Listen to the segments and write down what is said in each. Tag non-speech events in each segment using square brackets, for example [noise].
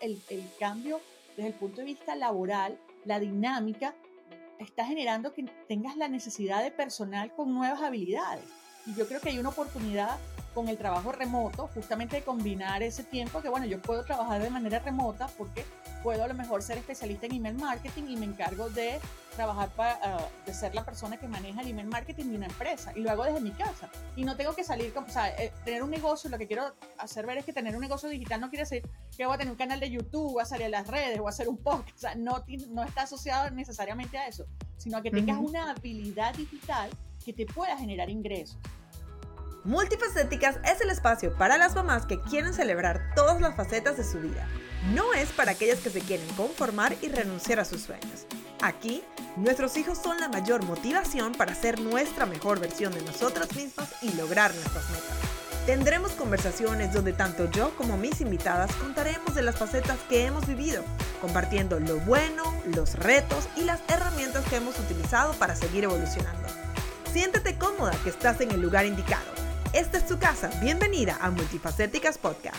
el, el cambio desde el punto de vista laboral, la dinámica, está generando que tengas la necesidad de personal con nuevas habilidades. Y yo creo que hay una oportunidad con el trabajo remoto, justamente de combinar ese tiempo que, bueno, yo puedo trabajar de manera remota porque puedo a lo mejor ser especialista en email marketing y me encargo de trabajar para, ah, de ser la persona que maneja el email marketing de una empresa y lo hago desde mi casa. Y no tengo que salir, o sea, eh, tener un negocio, lo que quiero hacer ver es que tener un negocio digital no quiere decir que voy a tener un canal de YouTube, voy a salir a las redes, voy a hacer un podcast, o sea, no, no está asociado necesariamente a eso, sino a que tengas una habilidad digital que te pueda generar ingresos. Multifacéticas es el espacio para las mamás que quieren celebrar todas las facetas de su vida. No es para aquellas que se quieren conformar y renunciar a sus sueños. Aquí, nuestros hijos son la mayor motivación para ser nuestra mejor versión de nosotras mismas y lograr nuestras metas. Tendremos conversaciones donde tanto yo como mis invitadas contaremos de las facetas que hemos vivido, compartiendo lo bueno, los retos y las herramientas que hemos utilizado para seguir evolucionando. Siéntete cómoda que estás en el lugar indicado esta es tu casa. Bienvenida a Multifacéticas Podcast.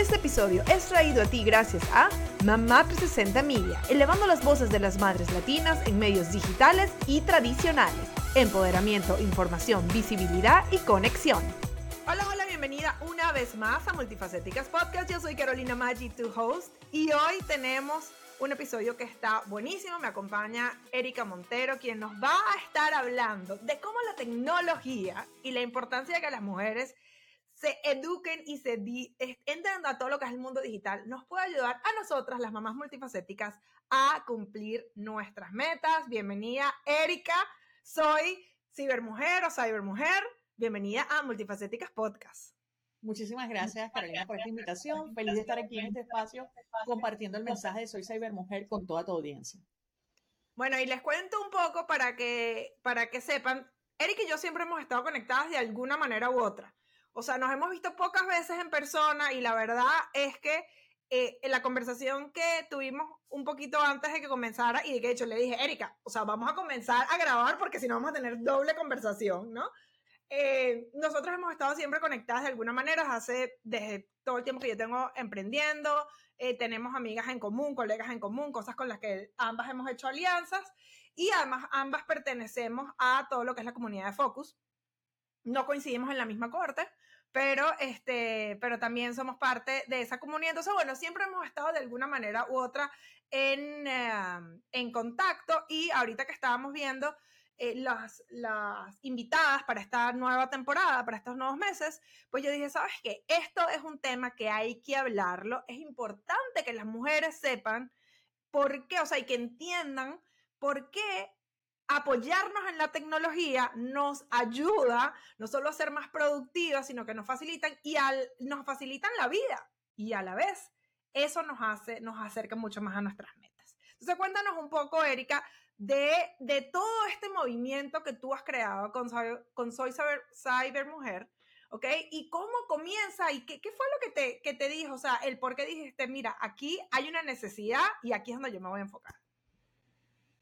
Este episodio es traído a ti gracias a Mamá 360 Media, elevando las voces de las madres latinas en medios digitales y tradicionales. Empoderamiento, información, visibilidad y conexión. Hola, hola, bienvenida una vez más a Multifacéticas Podcast. Yo soy Carolina Maggi, tu host, y hoy tenemos un episodio que está buenísimo. Me acompaña Erika Montero, quien nos va a estar hablando de cómo la tecnología y la importancia de que las mujeres se eduquen y se entren a todo lo que es el mundo digital, nos puede ayudar a nosotras, las mamás multifacéticas, a cumplir nuestras metas. Bienvenida, Erika. Soy cibermujer o cybermujer. Bienvenida a Multifacéticas Podcast. Muchísimas gracias, Carolina, por esta invitación. Feliz de estar aquí en este espacio compartiendo el mensaje de Soy Cybermujer con toda tu audiencia. Bueno, y les cuento un poco para que, para que sepan, Eric y yo siempre hemos estado conectadas de alguna manera u otra. O sea, nos hemos visto pocas veces en persona y la verdad es que eh, en la conversación que tuvimos un poquito antes de que comenzara y de que de hecho le dije, Erika, o sea, vamos a comenzar a grabar porque si no vamos a tener doble conversación, ¿no? Eh, nosotros hemos estado siempre conectadas de alguna manera, hace desde todo el tiempo que yo tengo emprendiendo, eh, tenemos amigas en común, colegas en común, cosas con las que ambas hemos hecho alianzas y además ambas pertenecemos a todo lo que es la comunidad de Focus. No coincidimos en la misma corte, pero, este, pero también somos parte de esa comunidad. Entonces, bueno, siempre hemos estado de alguna manera u otra en, eh, en contacto y ahorita que estábamos viendo eh, las, las invitadas para esta nueva temporada, para estos nuevos meses, pues yo dije, ¿sabes qué? Esto es un tema que hay que hablarlo. Es importante que las mujeres sepan por qué, o sea, y que entiendan por qué apoyarnos en la tecnología nos ayuda no solo a ser más productivas, sino que nos facilitan y al, nos facilitan la vida y a la vez eso nos hace, nos acerca mucho más a nuestras metas. Entonces cuéntanos un poco, Erika, de, todo este movimiento que tú has creado con, con Soy Cyber, Mujer, ¿ok? Y cómo comienza y qué, fue lo que te, que te dijo, o sea, el por qué dijiste, mira, aquí hay una necesidad y aquí es donde yo me voy a enfocar.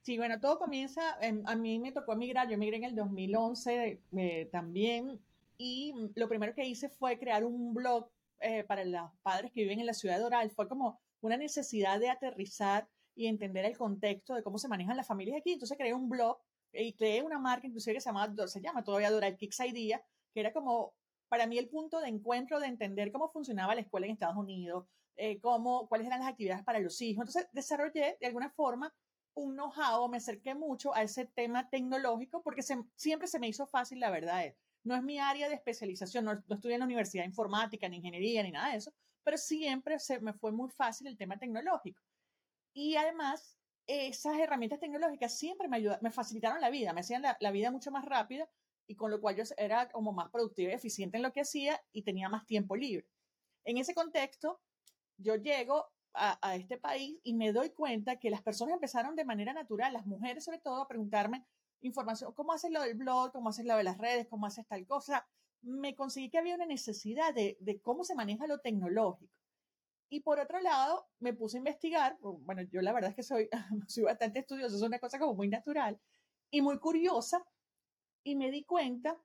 Sí, bueno, todo comienza, a mí me tocó emigrar, yo migré en el 2011 eh, también y lo primero que hice fue crear un blog eh, para los padres que viven en la ciudad de Doral, fue como una necesidad de aterrizar y entender el contexto de cómo se manejan las familias aquí. Entonces creé un blog y creé una marca inclusive que se llama, se llama todavía Doral Kicks Idea, que era como para mí el punto de encuentro de entender cómo funcionaba la escuela en Estados Unidos, eh, cómo, cuáles eran las actividades para los hijos. Entonces desarrollé de alguna forma un know-how, me acerqué mucho a ese tema tecnológico porque siempre se me hizo fácil, la verdad es. No es mi área de especialización, no, no estudié en la universidad de informática, ni ingeniería, ni nada de eso, pero siempre se me fue muy fácil el tema tecnológico. Y además, esas herramientas tecnológicas siempre me ayudaron, me facilitaron la vida, me hacían la, vida mucho más rápida y con lo cual yo era como más productiva y eficiente en lo que hacía y tenía más tiempo libre. En ese contexto, yo llego a, este país y me doy cuenta que las personas empezaron de manera natural, las mujeres sobre todo, a preguntarme información, ¿cómo haces lo del blog? ¿Cómo haces lo de las redes? ¿Cómo haces tal cosa? Me conseguí que había una necesidad de, de cómo se maneja lo tecnológico. Y por otro lado, me puse a investigar, bueno, yo la verdad es que soy, [laughs] soy bastante estudiosa, es una cosa como muy natural y muy curiosa, y me di cuenta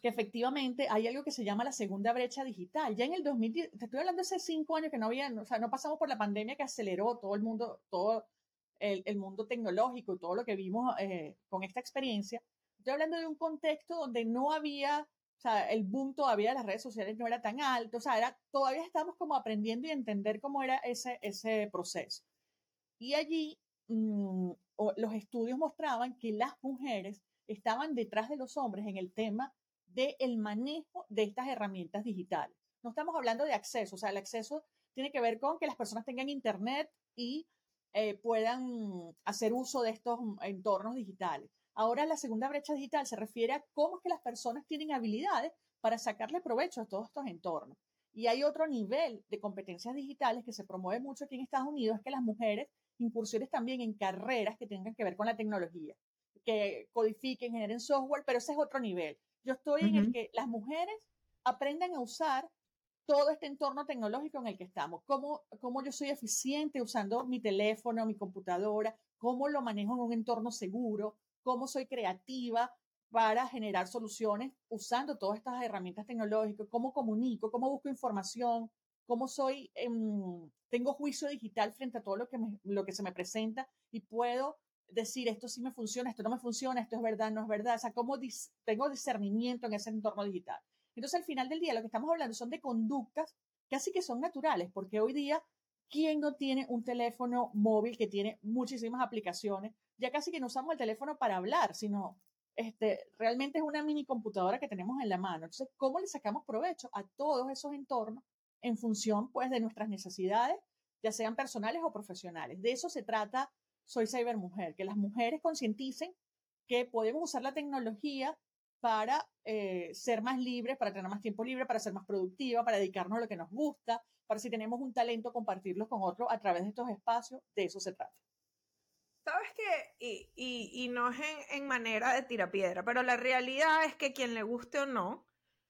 que efectivamente hay algo que se llama la segunda brecha digital. Ya en el 2010, te estoy hablando hace cinco años que no había, o sea, no pasamos por la pandemia que aceleró todo el mundo, todo el, el mundo tecnológico y todo lo que vimos eh, con esta experiencia. Estoy hablando de un contexto donde no había, o sea, el boom todavía de las redes sociales no era tan alto, o sea, era, todavía estamos como aprendiendo y entender cómo era ese, ese proceso. Y allí mmm, los estudios mostraban que las mujeres estaban detrás de los hombres en el tema del manejo de estas herramientas digitales. No estamos hablando de acceso, o sea, el acceso tiene que ver con que las personas tengan internet y eh, puedan hacer uso de estos entornos digitales. Ahora la segunda brecha digital se refiere a cómo es que las personas tienen habilidades para sacarle provecho a todos estos entornos. Y hay otro nivel de competencias digitales que se promueve mucho aquí en Estados Unidos, es que las mujeres incursiones también en carreras que tengan que ver con la tecnología, que codifiquen, generen software, pero ese es otro nivel. Yo estoy en el que las mujeres aprendan a usar todo este entorno tecnológico en el que estamos, cómo, cómo yo soy eficiente usando mi teléfono, mi computadora, cómo lo manejo en un entorno seguro, cómo soy creativa para generar soluciones usando todas estas herramientas tecnológicas, cómo comunico, cómo busco información, cómo soy, em, tengo juicio digital frente a todo lo que, lo que se me presenta y puedo decir esto sí me funciona, esto no me funciona, esto es verdad, no es verdad, o sea, cómo tengo discernimiento en ese entorno digital. Entonces, al final del día, lo que estamos hablando son de conductas casi que son naturales, porque hoy día, ¿quién no tiene un teléfono móvil que tiene muchísimas aplicaciones? Ya casi que no usamos el teléfono para hablar, sino este, realmente es una mini computadora que tenemos en la mano. Entonces, ¿cómo le sacamos provecho a todos esos entornos en función, pues, de nuestras necesidades, ya sean personales o profesionales? De eso se trata soy Cybermujer, que las mujeres concienticen que podemos usar la tecnología para eh, ser más libres, para tener más tiempo libre, para ser más productiva, para dedicarnos a lo que nos gusta, para si tenemos un talento, compartirlo con otros a través de estos espacios. De eso se trata. Sabes que, y, no es en, en manera de tirapiedra, pero la realidad es que quien le guste o no,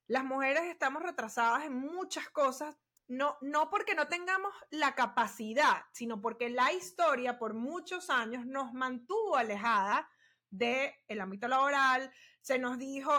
las mujeres estamos retrasadas en muchas cosas no, no porque no tengamos la capacidad, sino porque la historia por muchos años nos mantuvo alejada del el ámbito laboral, se nos dijo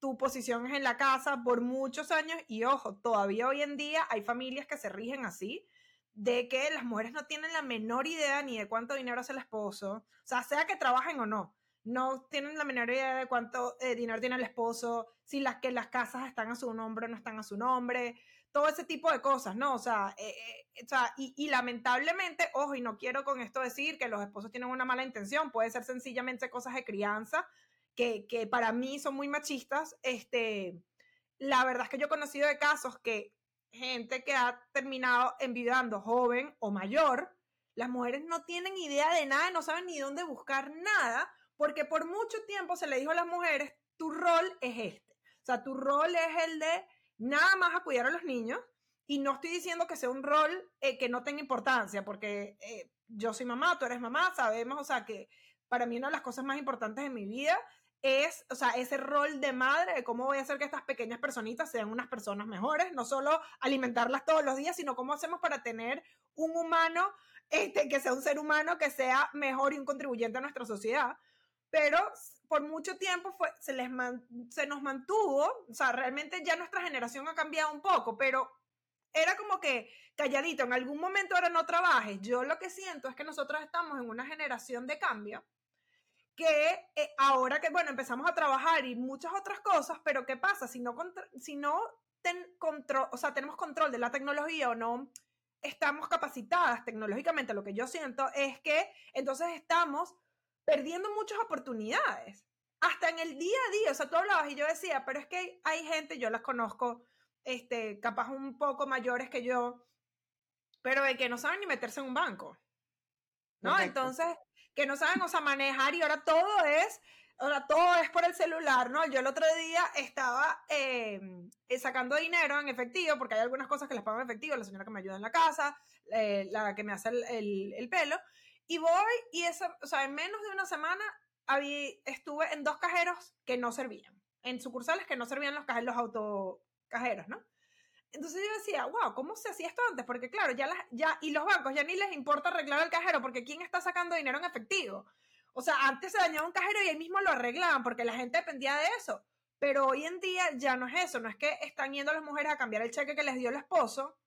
tu posición es en la casa por muchos años y ojo, todavía hoy en día hay familias que se rigen así, de que las mujeres no tienen la menor idea ni de cuánto dinero hace el esposo, o sea, sea que trabajen o no, no tienen la menor idea de cuánto eh, dinero tiene el esposo, si las que las casas están a su nombre o no están a su nombre, todo ese tipo de cosas, ¿no? O sea, eh, eh, o sea y, lamentablemente, ojo, y no quiero con esto decir que los esposos tienen una mala intención, puede ser sencillamente cosas de crianza que, que para mí son muy machistas. Este, la verdad es que yo he conocido de casos que gente que ha terminado envidiando joven o mayor, las mujeres no tienen idea de nada, no saben ni dónde buscar nada, porque por mucho tiempo se le dijo a las mujeres, tu rol es este. O sea, tu rol es el de nada más a cuidar a los niños. Y no estoy diciendo que sea un rol eh, que no tenga importancia, porque eh, yo soy mamá, tú eres mamá, sabemos, o sea, que para mí una de las cosas más importantes de mi vida es, o sea, ese rol de madre, de cómo voy a hacer que estas pequeñas personitas sean unas personas mejores, no solo alimentarlas todos los días, sino cómo hacemos para tener un humano, este, que sea un ser humano que sea mejor y un contribuyente a nuestra sociedad. Pero por mucho tiempo fue, se, les se nos mantuvo, o sea, realmente ya nuestra generación ha cambiado un poco, pero era como que calladito, en algún momento ahora no trabajes. Yo lo que siento es que nosotros estamos en una generación de cambio que eh, ahora que, bueno, empezamos a trabajar y muchas otras cosas, pero ¿qué pasa? Si no, si no ten control, o sea, tenemos control de la tecnología o no estamos capacitadas tecnológicamente, lo que yo siento es que entonces estamos perdiendo muchas oportunidades. Hasta en el día a día, o sea, tú hablabas y yo decía, pero es que hay gente, yo las conozco, este, capaz un poco mayores que yo, pero de que no saben ni meterse en un banco. ¿No? Entonces, que no saben, o sea, manejar y ahora todo es, ahora todo es por el celular, ¿no? Yo el otro día estaba em, eh, sacando dinero en efectivo, porque hay algunas cosas que les pago en efectivo, la señora que me ayuda en la casa, eh, la que me hace el, el, el pelo, y voy y esa, o sea, en menos de una semana había, estuve en dos cajeros que no servían, en sucursales que no servían los cajeros, los autocajeros, ¿no? Entonces yo decía, wow, ¿cómo se hacía esto antes? Porque claro, ya, las, ya, y los bancos ya ni les importa arreglar el cajero, porque ¿quién está sacando dinero en efectivo? O sea, antes se dañaba un cajero y ahí mismo lo arreglaban, porque la gente dependía de eso. Pero hoy en día ya no es eso, no es que están yendo las mujeres a cambiar el cheque que les dio el esposo,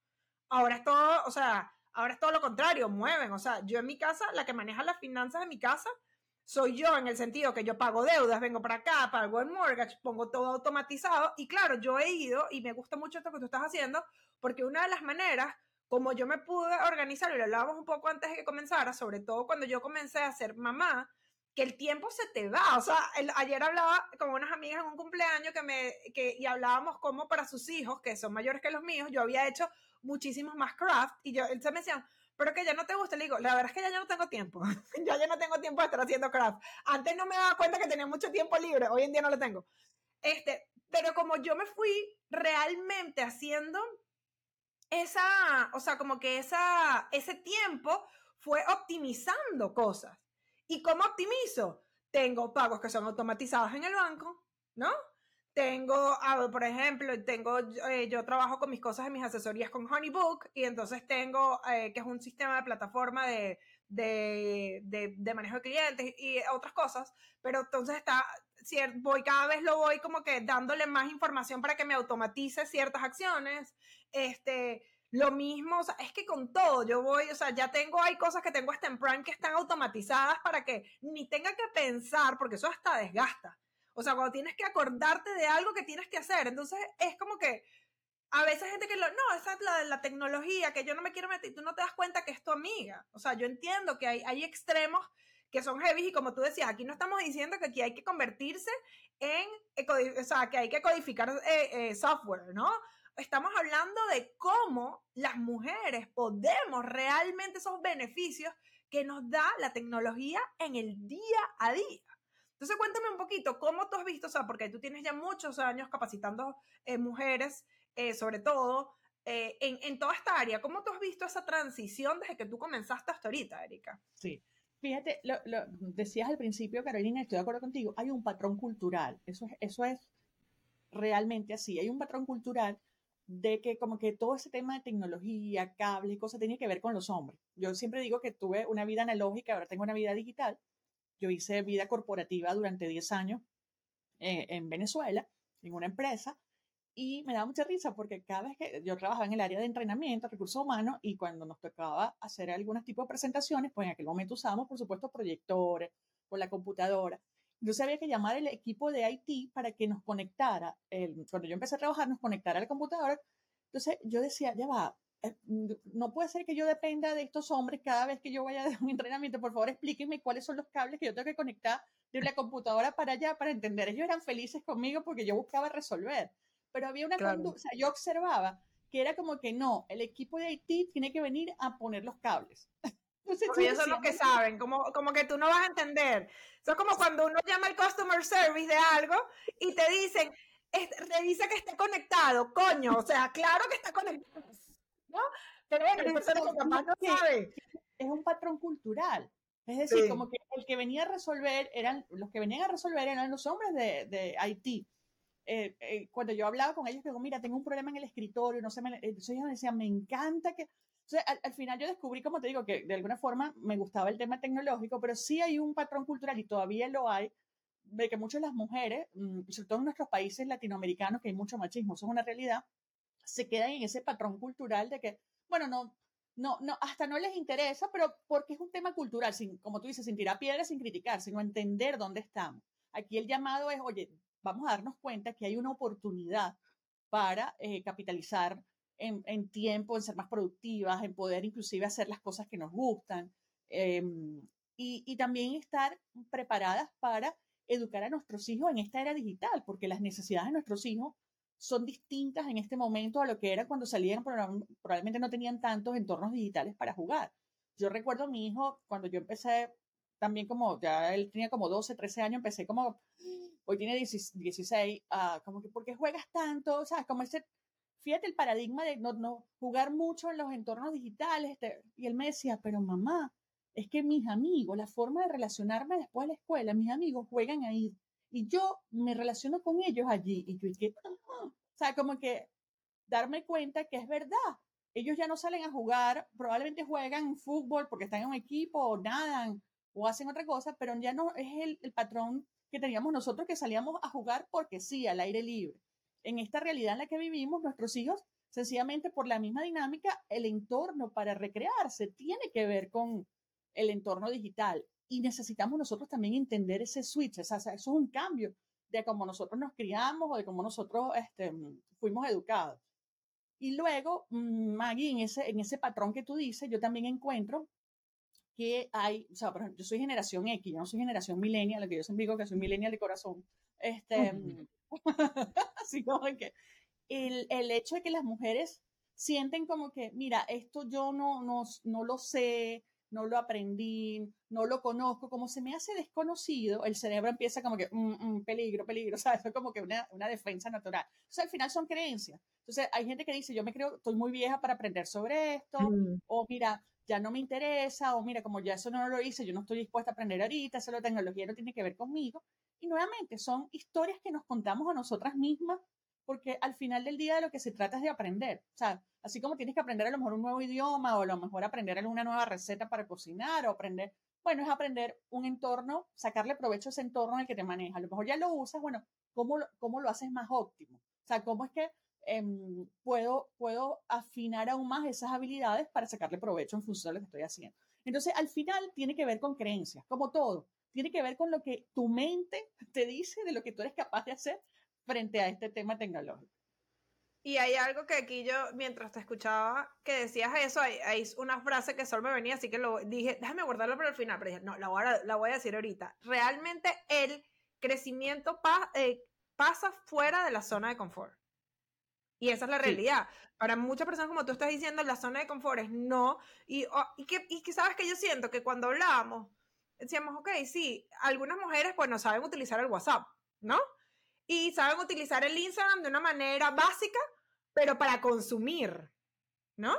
ahora es todo, o sea, ahora es todo lo contrario, mueven, o sea, yo en mi casa, la que maneja las finanzas de mi casa, soy yo en el sentido que yo pago deudas, vengo para acá, pago el mortgage, pongo todo automatizado y claro, yo he ido y me gusta mucho esto que tú estás haciendo porque una de las maneras como yo me pude organizar, y lo hablábamos un poco antes de que comenzara, sobre todo cuando yo comencé a ser mamá, que el tiempo se te va. O sea, ayer hablaba con unas amigas en un cumpleaños que me, que, y hablábamos como para sus hijos, que son mayores que los míos, yo había hecho muchísimos más craft y yo, él se me decía, pero que ya no te gusta, le digo, la verdad es que ya, ya no tengo tiempo, [laughs] ya ya no tengo tiempo de estar haciendo craft. Antes no me daba cuenta que tenía mucho tiempo libre, hoy en día no lo tengo. Este, pero como yo me fui realmente haciendo esa, o sea, como que esa, ese tiempo fue optimizando cosas. ¿Y cómo optimizo? Tengo pagos que son automatizados en el banco, ¿no? Tengo, por ejemplo, tengo, eh, yo trabajo con mis cosas en mis asesorías con Honeybook y entonces tengo, eh, que es un sistema de plataforma de, de, de, manejo de clientes y otras cosas, pero entonces está, voy cada vez lo voy como que dándole más información para que me automatice ciertas acciones, este, lo mismo, o sea, es que con todo, yo voy, o sea, ya tengo, hay cosas que tengo hasta en Prime que están automatizadas para que ni tenga que pensar, porque eso hasta desgasta. O sea, cuando tienes que acordarte de algo que tienes que hacer, entonces es como que a veces gente que lo, no, esa es la, la tecnología, que yo no me quiero meter, tú no te das cuenta que es tu amiga. O sea, yo entiendo que hay, hay extremos que son heavy y como tú decías, aquí no estamos diciendo que aquí hay que convertirse en, o sea, que hay que codificar eh, eh, software, ¿no? estamos hablando de cómo las mujeres podemos realmente esos beneficios que nos da la tecnología en el día a día. Entonces cuéntame un poquito, ¿cómo tú has visto, o sea, porque tú tienes ya muchos años capacitando eh, mujeres, eh, sobre todo, eh, en, en, toda esta área, ¿cómo tú has visto esa transición desde que tú comenzaste hasta ahorita, Erika? Sí, fíjate, lo, lo decías al principio, Carolina, estoy de acuerdo contigo, hay un patrón cultural, eso es, eso es realmente así, hay un patrón cultural de que como que todo ese tema de tecnología, cables y cosas tenía que ver con los hombres. Yo siempre digo que tuve una vida analógica, ahora tengo una vida digital. Yo hice vida corporativa durante 10 años eh, en Venezuela, en una empresa, y me daba mucha risa porque cada vez que yo trabajaba en el área de entrenamiento, recursos humanos, y cuando nos tocaba hacer algunos tipos de presentaciones, pues en aquel momento usábamos, por supuesto, proyectores con la computadora. Entonces había que llamar al equipo de IT para que nos conectara. El, cuando yo empecé a trabajar, nos conectara al computador. Entonces yo decía, ya va, no puede ser que yo dependa de estos hombres cada vez que yo vaya a un [laughs] entrenamiento. Por favor, explíquenme cuáles son los cables que yo tengo que conectar de la computadora para allá para entender. Ellos eran felices conmigo porque yo buscaba resolver. Pero había una conducta, o sea, yo observaba que era como que no, el equipo de IT tiene que venir a poner los cables. [laughs] Porque ellos son los que saben, como, como que tú no vas a entender. Eso es como cuando uno llama al customer service de algo y te dicen, revisa que esté conectado, coño, o sea, claro que está conectado, ¿no? Pero bueno, no sabe. Es un patrón cultural. Es decir, como que el que venía a resolver eran, los que venían a resolver eran los hombres de, de Haití. Eh, eh, cuando yo hablaba con ellos, digo, mira, tengo un problema en el escritorio, no sé, me, entonces ellos me decían, me encanta que, al, final yo descubrí, como te digo, que de alguna forma me gustaba el tema tecnológico, pero sí hay un patrón cultural y todavía lo hay, de que muchas de las mujeres, mm, sobre todo en nuestros países latinoamericanos, que hay mucho machismo, eso es una realidad, se quedan en ese patrón cultural de que, bueno, no, no, no, hasta no les interesa, pero porque es un tema cultural, sin, como tú dices, sin tirar piedras, sin criticar, sino entender dónde estamos. Aquí el llamado es, oye, vamos a darnos cuenta que hay una oportunidad para eh, capitalizar en, tiempo, en ser más productivas, en poder inclusive hacer las cosas que nos gustan em, y, también estar preparadas para educar a nuestros hijos en esta era digital, porque las necesidades de nuestros hijos son distintas en este momento a lo que era cuando salían, probablemente no tenían tantos entornos digitales para jugar. Yo recuerdo a mi hijo cuando yo empecé también como, ya él tenía como 12, 13 años, empecé como, hoy tiene 16, ah, como que, ¿por qué juegas tanto? O sea, como ese fíjate el paradigma de no, no jugar mucho en los entornos digitales. Y él me decía, pero mamá, es que mis amigos, la forma de relacionarme después de la escuela, mis amigos juegan ahí y yo me relaciono con ellos allí. Y yo dije, o sea, como que darme cuenta que es verdad. Ellos ya no salen a jugar, probablemente juegan fútbol porque están en un equipo o nadan o hacen otra cosa, pero ya no es el, el patrón que teníamos nosotros que salíamos a jugar porque sí, al aire libre. En esta realidad en la que vivimos, nuestros hijos, sencillamente por la misma dinámica, el entorno para recrearse tiene que ver con el entorno digital y necesitamos nosotros también entender ese switch, o sea, eso es un cambio de cómo nosotros nos criamos o de cómo nosotros este, fuimos educados. Y luego, mm, Maggie, en ese, en ese patrón que tú dices, yo también encuentro que hay, o sea, por ejemplo, yo soy generación X, yo no soy generación millennial, lo que yo siempre digo que soy millennial de corazón. Este, [laughs] así como que el, el, hecho de que las mujeres sienten como que, mira, esto yo no, no, no lo sé, no lo aprendí, no lo conozco, como se me hace desconocido, el cerebro empieza como que, mm, mm, peligro, peligro, [laughs] o sea, eso es como que una, una, defensa natural. Sea, al final son creencias. Entonces, hay gente que dice, yo me creo, estoy muy vieja para aprender sobre esto, mm. o mira, ya no me interesa, o mira, como ya eso no lo hice, yo no estoy dispuesta a aprender ahorita, eso la tecnología no tiene que ver conmigo. Y nuevamente, son historias que nos contamos a nosotras mismas, porque al final del día de lo que se trata es de aprender. O sea, así como tienes que aprender a lo mejor un nuevo idioma, o a lo mejor aprender alguna nueva receta para cocinar, o aprender, bueno, es aprender un entorno, sacarle provecho a ese entorno en el que te manejas. A lo mejor ya lo usas, bueno, ¿cómo lo, cómo lo haces más óptimo? O sea, ¿cómo es que Em, puedo, puedo afinar aún más esas habilidades para sacarle provecho en función de lo que estoy haciendo. Entonces, al final tiene que ver con creencias, como todo. Tiene que ver con lo que tu mente te dice de lo que tú eres capaz de hacer frente a este tema tecnológico. Y hay algo que aquí yo, mientras te escuchaba que decías eso, hay, hay, una frase que solo me venía, así que lo dije, déjame guardarlo para el final, pero dije, no, la voy a, la voy a decir ahorita. Realmente el crecimiento eh, pasa fuera de la zona de confort. Y esa es la realidad. Para muchas personas, como tú estás diciendo, la zona de confort es no. Y, oh, y, que, y que sabes que yo siento que cuando hablábamos, decíamos, ok, sí, algunas mujeres pues no saben utilizar el WhatsApp, ¿no? Y saben utilizar el Instagram de una manera básica, pero para consumir, ¿no?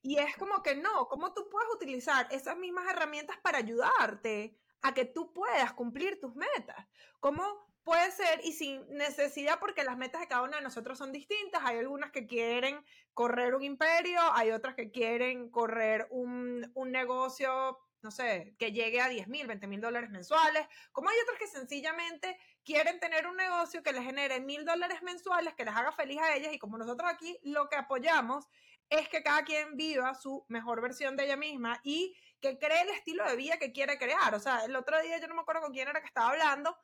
Y es como que no, ¿cómo tú puedes utilizar esas mismas herramientas para ayudarte a que tú puedas cumplir tus metas? ¿Cómo Puede ser y sin necesidad porque las metas de cada uno de nosotros son distintas. Hay algunas que quieren correr un imperio, hay otras que quieren correr un, un negocio, no sé, que llegue a 10 mil, 20 mil dólares mensuales, como hay otras que sencillamente quieren tener un negocio que les genere mil dólares mensuales, que les haga feliz a ellas y como nosotros aquí lo que apoyamos es que cada quien viva su mejor versión de ella misma y que cree el estilo de vida que quiere crear. O sea, el otro día yo no me acuerdo con quién era que estaba hablando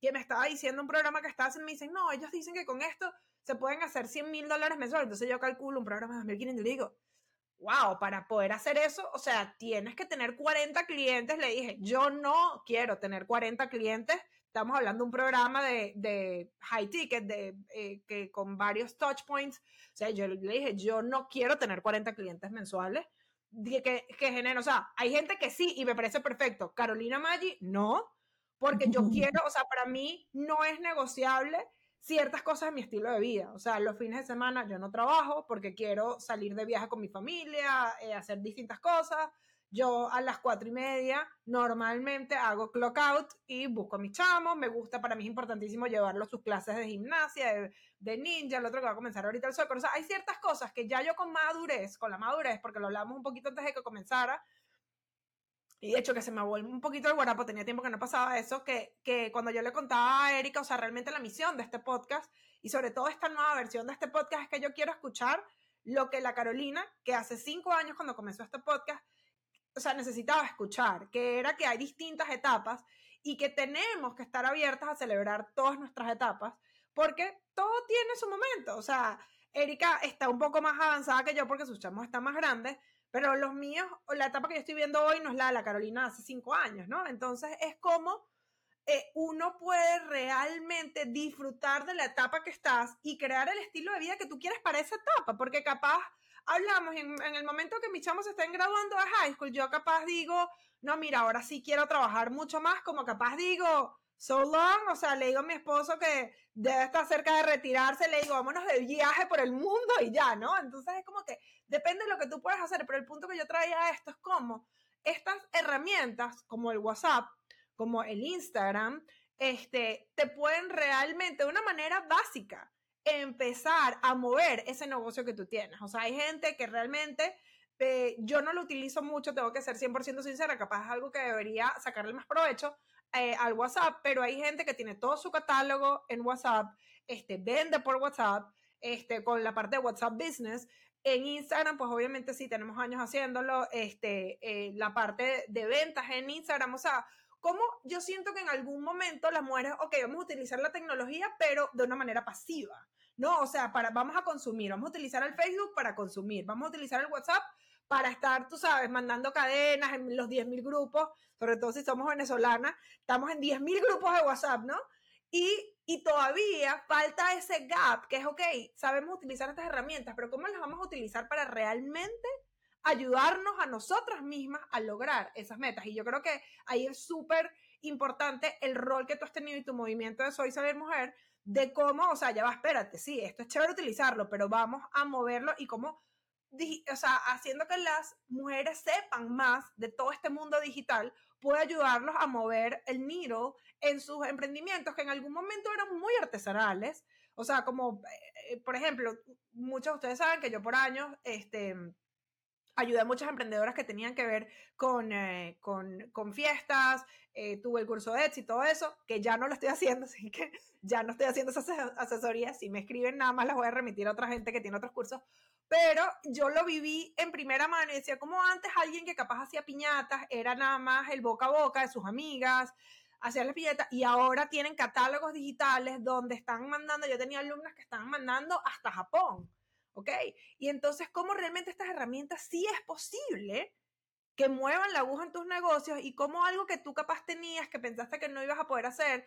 que me estaba diciendo un programa que estaba haciendo, me dicen, no, ellos dicen que con esto se pueden hacer 100 mil dólares mensuales. Entonces yo calculo un programa de 2.500 y le digo, wow, para poder hacer eso, o sea, tienes que tener 40 clientes. Le dije, yo no quiero tener 40 clientes. Estamos hablando de un programa de, de high ticket, de, eh, que con varios touch points. O sea, yo le dije, yo no quiero tener 40 clientes mensuales. Que, que, que generen, o sea, hay gente que sí y me parece perfecto. Carolina Maggi, no porque yo [laughs] quiero, o sea, para mí no es negociable ciertas cosas en mi estilo de vida. O sea, los fines de semana yo no trabajo porque quiero salir de viaje con mi familia, eh, hacer distintas cosas. Yo a las cuatro y media normalmente hago clock out y busco a mis chamos. Me gusta, para mí es importantísimo llevarlo a sus clases de gimnasia, de, ninja, el otro que va a comenzar ahorita el soccer. O sea, hay ciertas cosas que ya yo con madurez, con la madurez, porque lo hablamos un poquito antes de que comenzara, y de hecho que se me vuelve un poquito el guarapo, tenía tiempo que no pasaba eso, que, que cuando yo le contaba a Erika, o sea, realmente la misión de este podcast y sobre todo esta nueva versión de este podcast es que yo quiero escuchar lo que la Carolina, que hace cinco años cuando comenzó este podcast, o sea, necesitaba escuchar, que era que hay distintas etapas y que tenemos que estar abiertas a celebrar todas nuestras etapas, porque todo tiene su momento, o sea, Erika está un poco más avanzada que yo porque sus chamos están más grandes, pero los míos, la etapa que yo estoy viendo hoy no es la de la Carolina hace cinco años, ¿no? Entonces es como eh, uno puede realmente disfrutar de la etapa que estás y crear el estilo de vida que tú quieres para esa etapa, porque capaz hablamos en, en el momento que mis chamos estén graduando de high school, yo capaz digo, no, mira, ahora sí quiero trabajar mucho más, como capaz digo, so long, o sea, le digo a mi esposo que debe estar cerca de retirarse, le digo, vámonos de viaje por el mundo y ya, ¿no? Entonces es como que depende de lo que tú puedas hacer, pero el punto que yo traía a esto es como estas herramientas, como el WhatsApp, como el Instagram, este, te pueden realmente, de una manera básica, empezar a mover ese negocio que tú tienes. O sea, hay gente que realmente eh, yo no lo utilizo mucho, tengo que ser 100% sincera, capaz es algo que debería sacarle más provecho eh, al WhatsApp, pero hay gente que tiene todo su catálogo en WhatsApp, este, vende por WhatsApp, este, con la parte de WhatsApp Business. En Instagram, pues obviamente sí, tenemos años haciéndolo, este, eh, la parte de ventas en Instagram, o sea, como yo siento que en algún momento las mujeres, ok, vamos a utilizar la tecnología, pero de una manera pasiva, ¿no? O sea, para, vamos a consumir, vamos a utilizar el Facebook para consumir, vamos a utilizar el WhatsApp para estar, tú sabes, mandando cadenas en los 10.000 grupos, sobre todo si somos venezolanas, estamos en 10.000 grupos de WhatsApp, ¿no? Y, y, todavía falta ese gap, que es, ok, sabemos utilizar estas herramientas, pero ¿cómo las vamos a utilizar para realmente ayudarnos a nosotras mismas a lograr esas metas? Y yo creo que ahí es súper importante el rol que tú has tenido y tu movimiento de Soy Saber Mujer, de cómo, o sea, ya va, espérate, sí, esto es chévere utilizarlo, pero vamos a moverlo y cómo o sea, haciendo que las mujeres sepan más de todo este mundo digital, puede ayudarlos a mover el needle en sus emprendimientos que en algún momento eran muy artesanales. O sea, como, eh, por ejemplo, muchos de ustedes saben que yo por años, este, ayudé a muchas emprendedoras que tenían que ver con, eh, con, fiestas, eh, tuve el curso de Etsy y todo eso, que ya no lo estoy haciendo, [laughs] así que ya no estoy haciendo esas asesorías. Si me escriben, nada más las voy a remitir a otra gente que tiene otros cursos pero yo lo viví en primera mano y decía, como antes alguien que capaz hacía piñatas era nada más el boca a boca de sus amigas, hacía las piñatas y ahora tienen catálogos digitales donde están mandando, yo tenía alumnas que estaban mandando hasta Japón, ¿ok? Y entonces, ¿cómo realmente estas herramientas sí es posible? que muevan la aguja en tus negocios y cómo algo que tú capaz tenías que pensaste que no ibas a poder hacer,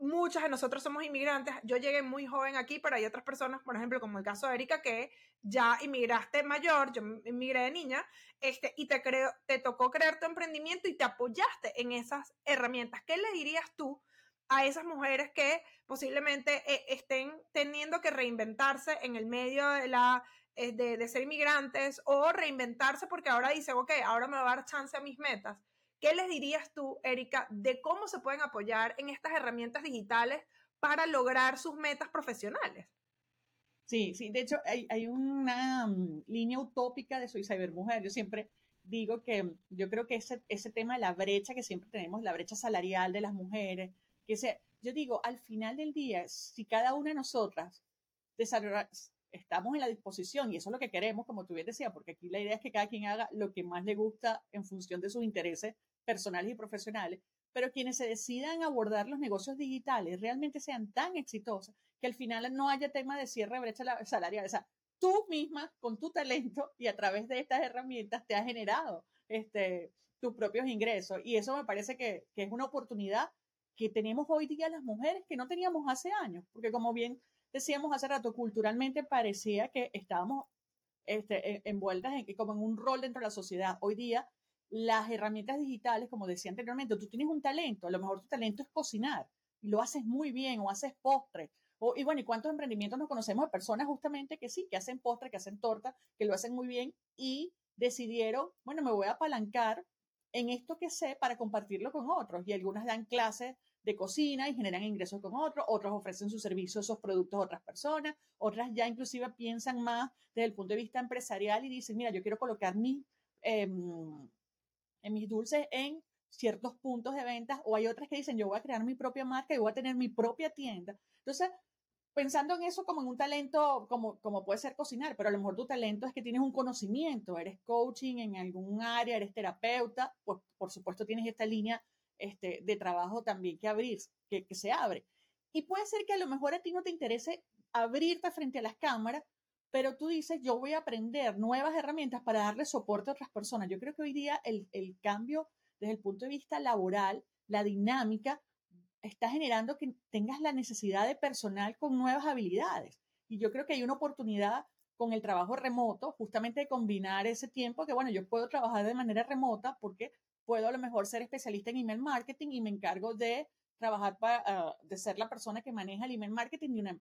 muchas de nosotros somos inmigrantes. Yo llegué muy joven aquí, pero hay otras personas, por ejemplo, como el caso de Erika, que ya inmigraste mayor, yo inmigré de niña, este, y te, creo, te tocó crear tu emprendimiento y te apoyaste en esas herramientas. ¿Qué le dirías tú a esas mujeres que posiblemente eh, estén teniendo que reinventarse en el medio de la eh, de, ser inmigrantes o reinventarse porque ahora dicen, ok, ahora me va a dar chance a mis metas. ¿Qué les dirías tú, Erika, de cómo se pueden apoyar en estas herramientas digitales para lograr sus metas profesionales? Sí, sí, de hecho hay, una mm, línea utópica de Soy Cybermujer. Yo siempre digo que mm, yo creo que ese, ese tema de la brecha que siempre tenemos, la brecha salarial de las mujeres, que se, yo digo, al final del día, si cada una de nosotras estamos en la disposición, y eso es lo que queremos, como tú bien decías, porque aquí la idea es que cada quien haga lo que más le gusta en función de sus intereses personales y profesionales, pero quienes se decidan abordar los negocios digitales realmente sean tan exitosos que al final no haya tema de cierre de brecha salarial. O sea, tú misma, con tu talento y a través de estas herramientas, te has generado este, tus propios ingresos. Y eso me parece que es una oportunidad que tenemos hoy día las mujeres que no teníamos hace años, porque como bien decíamos hace rato, culturalmente parecía que estábamos este, envueltas en, como en un rol dentro de la sociedad. Hoy día las herramientas digitales, como decía anteriormente, tú tienes un talento, a lo mejor tu talento es cocinar y lo haces muy bien o haces postres. O, y bueno, ¿y cuántos emprendimientos nos conocemos de personas justamente que sí, que hacen postres, que hacen torta, que lo hacen muy bien y decidieron, bueno, me voy a apalancar en esto que sé para compartirlo con otros. Y algunas dan clases de cocina y generan ingresos con otros, otros ofrecen sus servicios, esos productos a otras personas, otras ya inclusive piensan más desde el punto de vista empresarial y dicen, mira, yo quiero colocar mi, em, en mis dulces en ciertos puntos de ventas, o hay otras que dicen, yo voy a crear mi propia marca y voy a tener mi propia tienda. Entonces, pensando en eso como en un talento, como, como puede ser cocinar, pero a lo mejor tu talento es que tienes un conocimiento, eres coaching en algún área, eres terapeuta, pues por supuesto tienes esta línea este, de trabajo también que abrir, que, que se abre. Y puede ser que a lo mejor a ti no te interese abrirte frente a las cámaras, pero tú dices, yo voy a aprender nuevas herramientas para darle soporte a otras personas. Yo creo que hoy día el, el cambio desde el punto de vista laboral, la dinámica, está generando que tengas la necesidad de personal con nuevas habilidades. Y yo creo que hay una oportunidad con el trabajo remoto, justamente de combinar ese tiempo que, bueno, yo puedo trabajar de manera remota porque puedo a lo mejor ser especialista en email marketing y me encargo de trabajar para, ah, de ser la persona que maneja el email marketing de una,